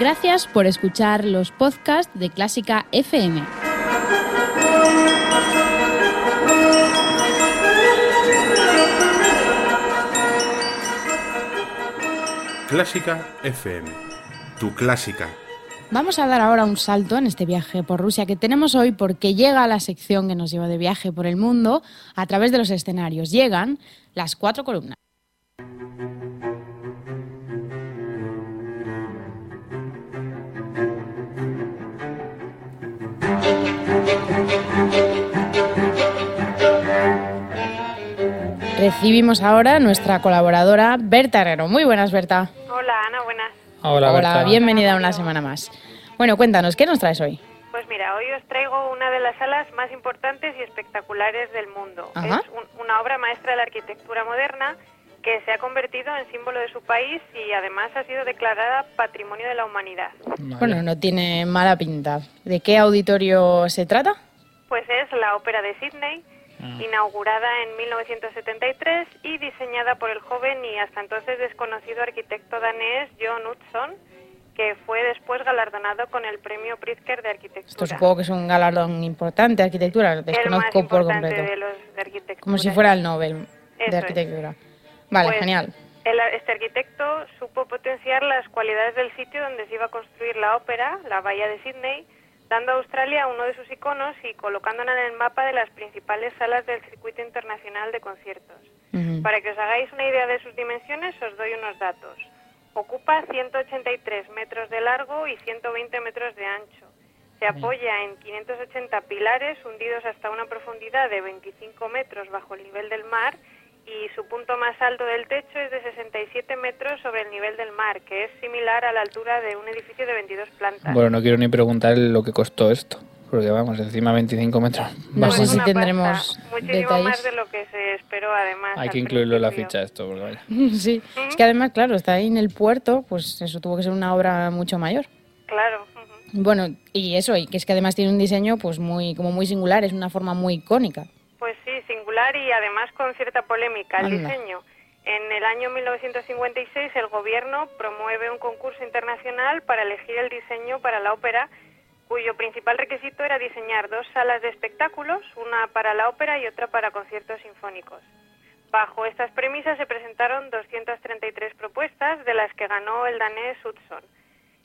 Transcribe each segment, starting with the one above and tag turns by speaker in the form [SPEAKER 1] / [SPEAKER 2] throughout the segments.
[SPEAKER 1] Gracias por escuchar los podcasts de Clásica FM.
[SPEAKER 2] Clásica FM, tu clásica.
[SPEAKER 1] Vamos a dar ahora un salto en este viaje por Rusia que tenemos hoy porque llega la sección que nos lleva de viaje por el mundo a través de los escenarios. Llegan las cuatro columnas. Recibimos ahora a nuestra colaboradora Berta Herrero. Muy buenas, Berta.
[SPEAKER 3] Hola, Ana, buenas.
[SPEAKER 4] Hola, Berta.
[SPEAKER 1] bienvenida una semana más. Bueno, cuéntanos, ¿qué nos traes hoy?
[SPEAKER 3] Pues mira, hoy os traigo una de las salas más importantes y espectaculares del mundo.
[SPEAKER 1] Ajá.
[SPEAKER 3] Es un- una obra maestra de la arquitectura moderna que se ha convertido en símbolo de su país y además ha sido declarada Patrimonio de la Humanidad.
[SPEAKER 4] Vale.
[SPEAKER 1] Bueno, no tiene mala pinta. ¿De qué auditorio se trata?
[SPEAKER 3] Pues es la Ópera de Sydney,
[SPEAKER 4] Ah.
[SPEAKER 3] inaugurada en 1973 y diseñada por el joven y hasta entonces desconocido arquitecto danés John Utzon, que fue después galardonado con el premio Pritzker de arquitectura.
[SPEAKER 1] Esto supongo que es un galardón importante de arquitectura. Lo
[SPEAKER 3] el más
[SPEAKER 1] desconozco por
[SPEAKER 3] importante
[SPEAKER 1] completo.
[SPEAKER 3] de los de arquitectura.
[SPEAKER 1] Como si fuera el Nobel
[SPEAKER 3] Eso
[SPEAKER 1] de
[SPEAKER 3] es.
[SPEAKER 1] Vale,
[SPEAKER 3] Pues,
[SPEAKER 1] genial.
[SPEAKER 3] el- este arquitecto supo potenciar las cualidades del sitio donde se iba a construir la ópera, la bahía de Sydney, dando a Australia uno de sus iconos y colocándola en el mapa de las principales salas del circuito internacional de conciertos.
[SPEAKER 1] Ujú.
[SPEAKER 3] Para que os hagáis una idea de sus dimensiones, os doy unos datos. Ocupa 183 metros de largo y 120 metros de ancho. Se apoya en 580 pilares hundidos hasta una profundidad de 25 metros bajo el nivel del mar y su punto más alto del techo es de 67 metros sobre el nivel del mar, que es similar a la altura de un edificio de 22 plantas.
[SPEAKER 4] Bueno, no quiero ni preguntar lo que costó esto. Porque vamos, encima 25 metros.
[SPEAKER 1] No
[SPEAKER 3] Pues
[SPEAKER 1] sé
[SPEAKER 4] Vamos,
[SPEAKER 1] si tendremos
[SPEAKER 3] pasta. Muchísimo
[SPEAKER 1] detalles.
[SPEAKER 3] más de lo que se esperó, además.
[SPEAKER 4] hay que incluirlo en la ficha esto, porque vaya.
[SPEAKER 1] Sí, es que además, claro, está ahí en el puerto, pues eso tuvo que ser una obra mucho mayor.
[SPEAKER 3] Claro.
[SPEAKER 1] Bueno, y eso, y que es que además tiene un diseño pues muy como muy singular, es una forma muy icónica.
[SPEAKER 3] Singular y además con cierta polémica el
[SPEAKER 1] Anda.
[SPEAKER 3] diseño. En el año 1956 el gobierno promueve un concurso internacional para elegir el diseño para la ópera, cuyo principal requisito era diseñar dos salas de espectáculos, una para la ópera y otra para conciertos sinfónicos. Bajo estas premisas se presentaron 233 propuestas, de las que ganó el danés Hudson.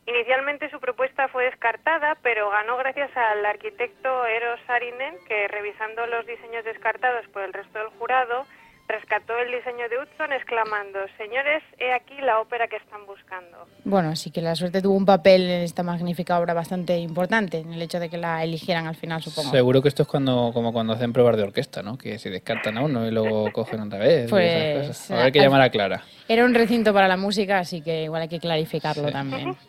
[SPEAKER 3] Inicialmente su propuesta fue descartada, pero ganó gracias al arquitecto Eero Saarinen, que revisando los diseños descartados por el resto del jurado, rescató el diseño de Hudson exclamando, señores, he aquí la ópera que están buscando.
[SPEAKER 1] Bueno, así que la suerte tuvo un papel en esta magnífica obra bastante importante, en el hecho de que la eligieran al final, supongo.
[SPEAKER 4] Seguro que esto es cuando, como cuando hacen pruebas de orquesta, ¿no? Que se descartan a uno y luego cogen otra vez. y
[SPEAKER 1] Pues,
[SPEAKER 4] esas cosas. Habrá que
[SPEAKER 1] al-
[SPEAKER 4] llamar a Clara.
[SPEAKER 1] Era un recinto para la música, así que igual hay que clarificarlo también.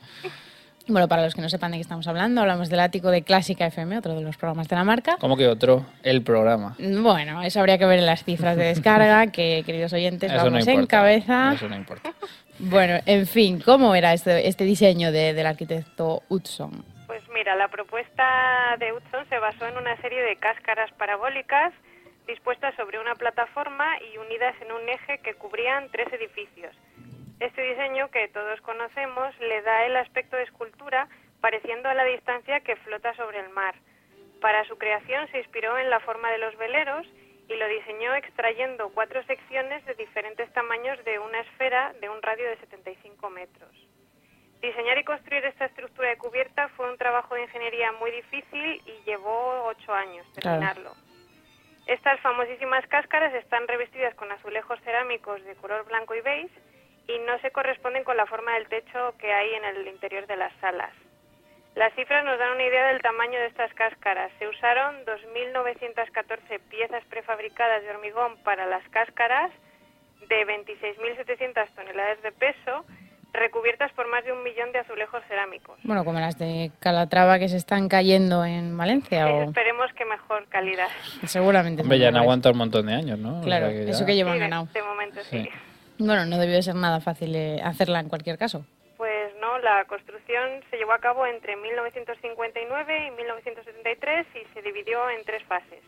[SPEAKER 1] Bueno, para los que no sepan de qué estamos hablando, hablamos del ático de Clásica FM, otro de los programas de la marca.
[SPEAKER 4] ¿Cómo que otro? El programa.
[SPEAKER 1] Bueno, eso habría que ver en las cifras de descarga, que queridos oyentes,
[SPEAKER 4] Eso no
[SPEAKER 1] vamos en cabeza.
[SPEAKER 4] Eso no importa.
[SPEAKER 1] Bueno, en fin, ¿cómo era este, este diseño de- del arquitecto Hudson?
[SPEAKER 3] Pues mira, la propuesta de Hudson se basó en una serie de cáscaras parabólicas dispuestas sobre una plataforma y unidas en un eje que cubrían tres edificios. Este diseño, que todos conocemos, le da el aspecto de escultura, pareciendo a la distancia que flota sobre el mar. Para su creación se inspiró en la forma de los veleros y lo diseñó extrayendo cuatro secciones de diferentes tamaños de una esfera de un radio de 75 metros. Diseñar y construir esta estructura de cubierta fue un trabajo de ingeniería muy difícil y llevó ocho años
[SPEAKER 1] Claro.
[SPEAKER 3] terminarlo. Estas famosísimas cáscaras están revestidas con azulejos cerámicos de color blanco y beige y no se corresponden con la forma del techo que hay en el interior de las salas. Las cifras nos dan una idea del tamaño de estas cáscaras. Se usaron 2.914 piezas prefabricadas de hormigón para las cáscaras de 26.700 toneladas de peso, recubiertas por más de un millón de azulejos cerámicos.
[SPEAKER 1] Bueno, como las de Calatrava que se están cayendo en Valencia. O...
[SPEAKER 3] Esperemos que mejor calidad.
[SPEAKER 1] Seguramente.
[SPEAKER 4] Hombre, ya han
[SPEAKER 1] no,
[SPEAKER 4] aguantado un montón de años, ¿no? O
[SPEAKER 1] Claro,
[SPEAKER 4] sea que ya-
[SPEAKER 1] eso que llevan
[SPEAKER 3] Sí, de,
[SPEAKER 1] ganado.
[SPEAKER 3] de momento sí.
[SPEAKER 4] Sí.
[SPEAKER 1] Bueno, no debió de ser nada fácil eh, hacerla en cualquier caso.
[SPEAKER 3] Pues no, la construcción se llevó a cabo entre 1959 y 1973 y se dividió en tres fases.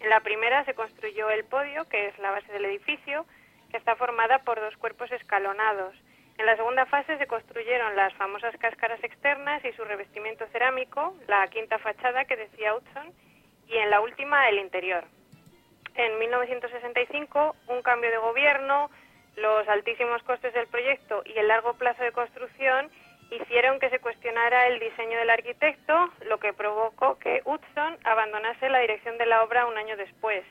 [SPEAKER 3] En la primera se construyó el podio, que es la base del edificio, que está formada por dos cuerpos escalonados. En la segunda fase se construyeron las famosas cáscaras externas y su revestimiento cerámico, la quinta fachada que decía Hudson, y en la última el interior. En 1965, un cambio de gobierno, los altísimos costes del proyecto y el largo plazo de construcción hicieron que se cuestionara el diseño del arquitecto, lo que provocó que Hudson abandonase la dirección de la obra un año después,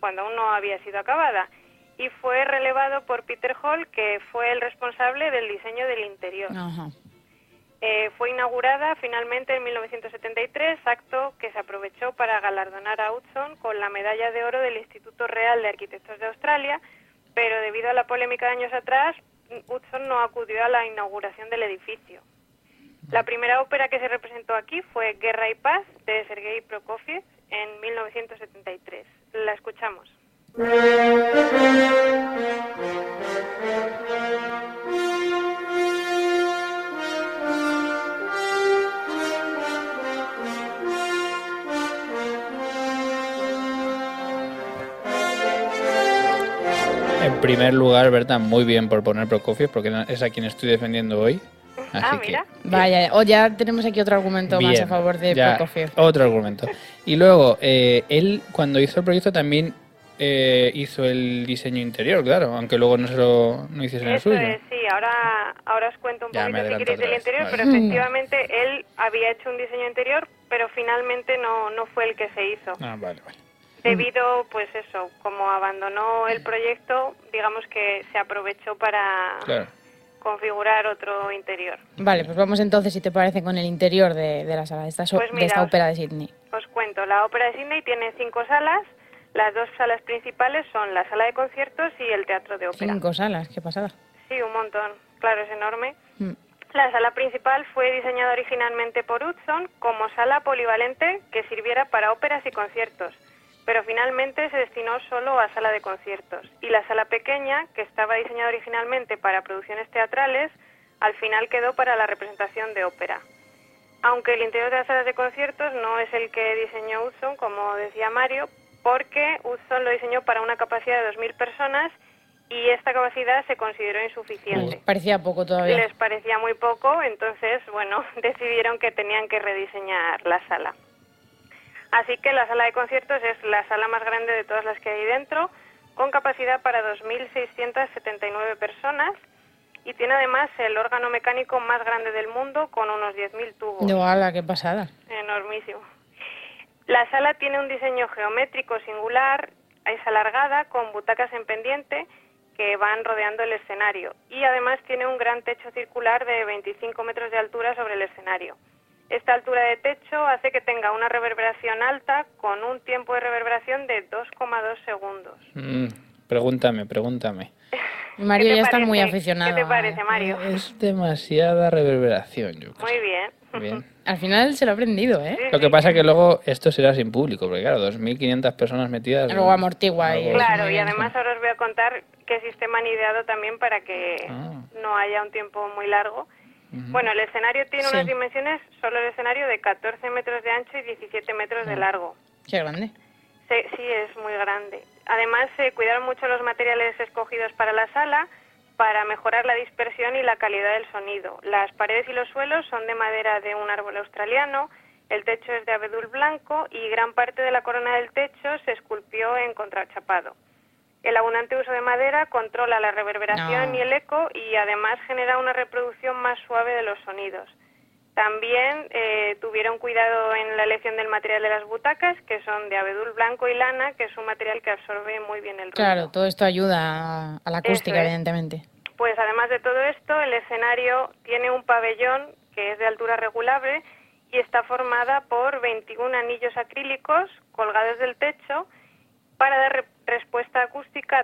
[SPEAKER 3] cuando aún no había sido acabada, y fue relevado por Peter Hall, que fue el responsable del diseño del interior.
[SPEAKER 1] Ajá.
[SPEAKER 3] Eh, fue inaugurada finalmente en 1973, acto que se aprovechó para galardonar a Hudson con la medalla de oro del Instituto Real de Arquitectos de Australia, pero debido a la polémica de años atrás, Hudson no acudió a la inauguración del edificio. La primera ópera que se representó aquí fue Guerra y Paz de Sergei Prokofiev en 1973. La escuchamos.
[SPEAKER 4] Primer lugar, Berta, muy bien por poner Prokofiev, porque es a quien estoy defendiendo hoy. Así
[SPEAKER 3] Ah,
[SPEAKER 4] que,
[SPEAKER 3] mira.
[SPEAKER 1] Vaya, o ya tenemos aquí otro argumento más
[SPEAKER 4] bien,
[SPEAKER 1] a favor de
[SPEAKER 4] ya,
[SPEAKER 1] Prokofiev.
[SPEAKER 4] Otro argumento. Y luego, eh, él cuando hizo el proyecto también eh, hizo el diseño interior, claro, aunque luego no se lo no hiciese el suyo.
[SPEAKER 3] es, sí, ahora, ahora os cuento un
[SPEAKER 4] Ya
[SPEAKER 3] poquito si queréis del interior,
[SPEAKER 4] vale.
[SPEAKER 3] pero efectivamente él había hecho un diseño interior, pero finalmente no, no fue el que se hizo.
[SPEAKER 4] Ah, vale, vale.
[SPEAKER 3] Debido, pues eso, como abandonó el proyecto, digamos que se aprovechó para
[SPEAKER 4] Claro.
[SPEAKER 3] configurar otro interior.
[SPEAKER 1] Vale, pues vamos entonces, si te parece, con el interior de, de la sala, de esta, so-
[SPEAKER 3] Pues
[SPEAKER 1] de
[SPEAKER 3] mira,
[SPEAKER 1] esta
[SPEAKER 3] os-
[SPEAKER 1] ópera de Sydney.
[SPEAKER 3] Os cuento, la Ópera de Sydney tiene cinco salas. Las dos salas principales son la sala de conciertos y el teatro de ópera.
[SPEAKER 1] Cinco salas, qué pasada.
[SPEAKER 3] Sí, un montón. Claro, es enorme.
[SPEAKER 1] Mm.
[SPEAKER 3] La sala principal fue diseñada originalmente por Hudson como sala polivalente que sirviera para óperas y conciertos, pero finalmente se destinó solo a sala de conciertos. Y la sala pequeña, que estaba diseñada originalmente para producciones teatrales, al final quedó para la representación de ópera. Aunque el interior de las salas de conciertos no es el que diseñó Hudson, como decía Mario, porque Hudson lo diseñó para una capacidad de 2.000 personas y esta capacidad se consideró insuficiente
[SPEAKER 1] Les parecía poco todavía.
[SPEAKER 3] les parecía muy poco, entonces, bueno, decidieron que tenían que rediseñar la sala. Así que la sala de conciertos es la sala más grande de todas las que hay dentro, con capacidad para 2.679 personas y tiene además el órgano mecánico más grande del mundo con unos 10.000 tubos.
[SPEAKER 1] No, ala, qué pasada.
[SPEAKER 3] Enormísimo. La sala tiene un diseño geométrico singular, es alargada, con butacas en pendiente que van rodeando el escenario y además tiene un gran techo circular de 25 metros de altura sobre el escenario. Esta altura de techo hace que tenga una reverberación alta con un tiempo de reverberación de 2,2 segundos.
[SPEAKER 4] Mm, pregúntame, pregúntame.
[SPEAKER 1] Mario ya está muy
[SPEAKER 3] ¿Qué
[SPEAKER 1] aficionado.
[SPEAKER 3] te
[SPEAKER 1] a-
[SPEAKER 3] parece, Mario?
[SPEAKER 4] Es demasiada reverberación, yo creo.
[SPEAKER 3] Muy bien.
[SPEAKER 4] Bien.
[SPEAKER 1] Al final se lo ha aprendido, ¿eh?
[SPEAKER 3] Sí,
[SPEAKER 4] Lo que
[SPEAKER 3] sí.
[SPEAKER 4] pasa es que luego esto será sin público, porque claro, 2.500 personas metidas.
[SPEAKER 1] Luego amortigua y es
[SPEAKER 3] Claro, y además ahora os voy a contar qué sistema han ideado también para que
[SPEAKER 4] Ah.
[SPEAKER 3] no haya un tiempo muy largo. Bueno, el escenario tiene
[SPEAKER 1] Sí.
[SPEAKER 3] unas dimensiones, solo el escenario, de 14 metros de ancho y 17 metros de largo.
[SPEAKER 1] Qué grande.
[SPEAKER 3] Sí, sí, es muy grande. Además, se cuidaron mucho los materiales escogidos para la sala para mejorar la dispersión y la calidad del sonido. Las paredes y los suelos son de madera de un árbol australiano, el techo es de abedul blanco y gran parte de la corona del techo se esculpió en contrachapado. El abundante uso de madera controla la reverberación
[SPEAKER 1] No.
[SPEAKER 3] y el eco y además genera una reproducción más suave de los sonidos. También eh, tuvieron cuidado en la elección del material de las butacas, que son de abedul blanco y lana, que es un material que absorbe muy bien el ruido.
[SPEAKER 1] Claro, todo esto ayuda a, la acústica,
[SPEAKER 3] es.
[SPEAKER 1] evidentemente.
[SPEAKER 3] Pues además de todo esto, el escenario tiene un pabellón que es de altura regulable y está formada por 21 anillos acrílicos colgados del techo para dar,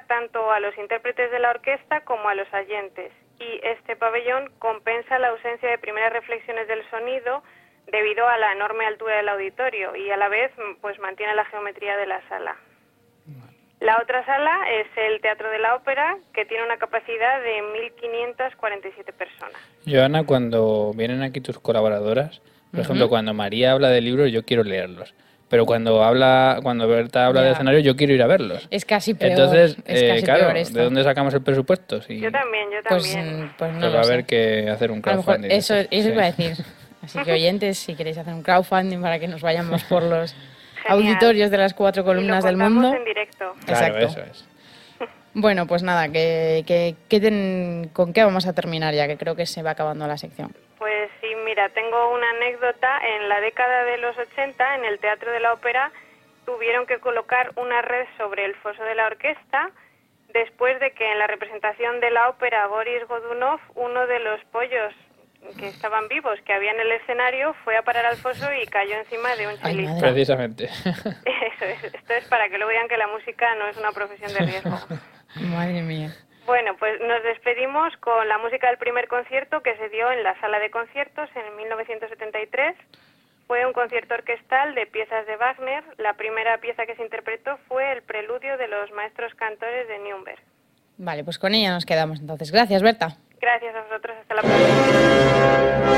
[SPEAKER 3] tanto a los intérpretes de la orquesta como a los oyentes. Y este pabellón compensa la ausencia de primeras reflexiones del sonido debido a la enorme altura del auditorio y a la vez pues mantiene la geometría de la sala. La otra sala es el Teatro de la Ópera, que tiene una capacidad de 1.547 personas.
[SPEAKER 4] Joana, cuando vienen aquí tus colaboradoras, por ejemplo, cuando María habla de libros, yo quiero leerlos. Pero cuando habla, cuando Berta habla de escenario, yo quiero ir a verlos.
[SPEAKER 1] Es casi peor.
[SPEAKER 4] Entonces,
[SPEAKER 1] es
[SPEAKER 4] eh,
[SPEAKER 1] casi
[SPEAKER 4] claro,
[SPEAKER 1] peor esto.
[SPEAKER 4] ¿de dónde sacamos el presupuesto? Si
[SPEAKER 3] Yo también, yo
[SPEAKER 1] Pues,
[SPEAKER 3] también.
[SPEAKER 1] mm, pues no
[SPEAKER 4] pues va a haber que hacer un
[SPEAKER 1] A lo mejor
[SPEAKER 4] crowdfunding.
[SPEAKER 1] eso,
[SPEAKER 4] Sí.
[SPEAKER 1] eso iba a decir. Así que oyentes, si queréis hacer un crowdfunding para que nos vayamos por los
[SPEAKER 3] Genial.
[SPEAKER 1] auditorios de las cuatro
[SPEAKER 3] Y lo
[SPEAKER 1] columnas del mundo.
[SPEAKER 3] en directo.
[SPEAKER 4] Claro,
[SPEAKER 1] Exacto.
[SPEAKER 4] eso es.
[SPEAKER 1] Bueno, pues nada, que, que- que ten- ¿con qué vamos a terminar ya? Que creo que se va acabando la sección.
[SPEAKER 3] Mira, tengo una anécdota. En la década de los 80, en el Teatro de la Ópera, tuvieron que colocar una red sobre el foso de la orquesta después de que en la representación de la ópera Boris Godunov, uno de los pollos que estaban vivos que había en el escenario fue a parar al foso y cayó encima de un
[SPEAKER 1] madre.
[SPEAKER 4] Precisamente.
[SPEAKER 3] Eso es. Esto es para que luego digan que la música no es una profesión de riesgo.
[SPEAKER 1] Madre mía.
[SPEAKER 3] Bueno, pues nos despedimos con la música del primer concierto que se dio en la sala de conciertos en 1973. Fue un concierto orquestal de piezas de Wagner. La primera pieza que se interpretó fue el preludio de los maestros cantores de Nürnberg.
[SPEAKER 1] Vale, pues con ella nos quedamos entonces. Gracias, Berta.
[SPEAKER 3] Gracias a vosotros. Hasta la próxima.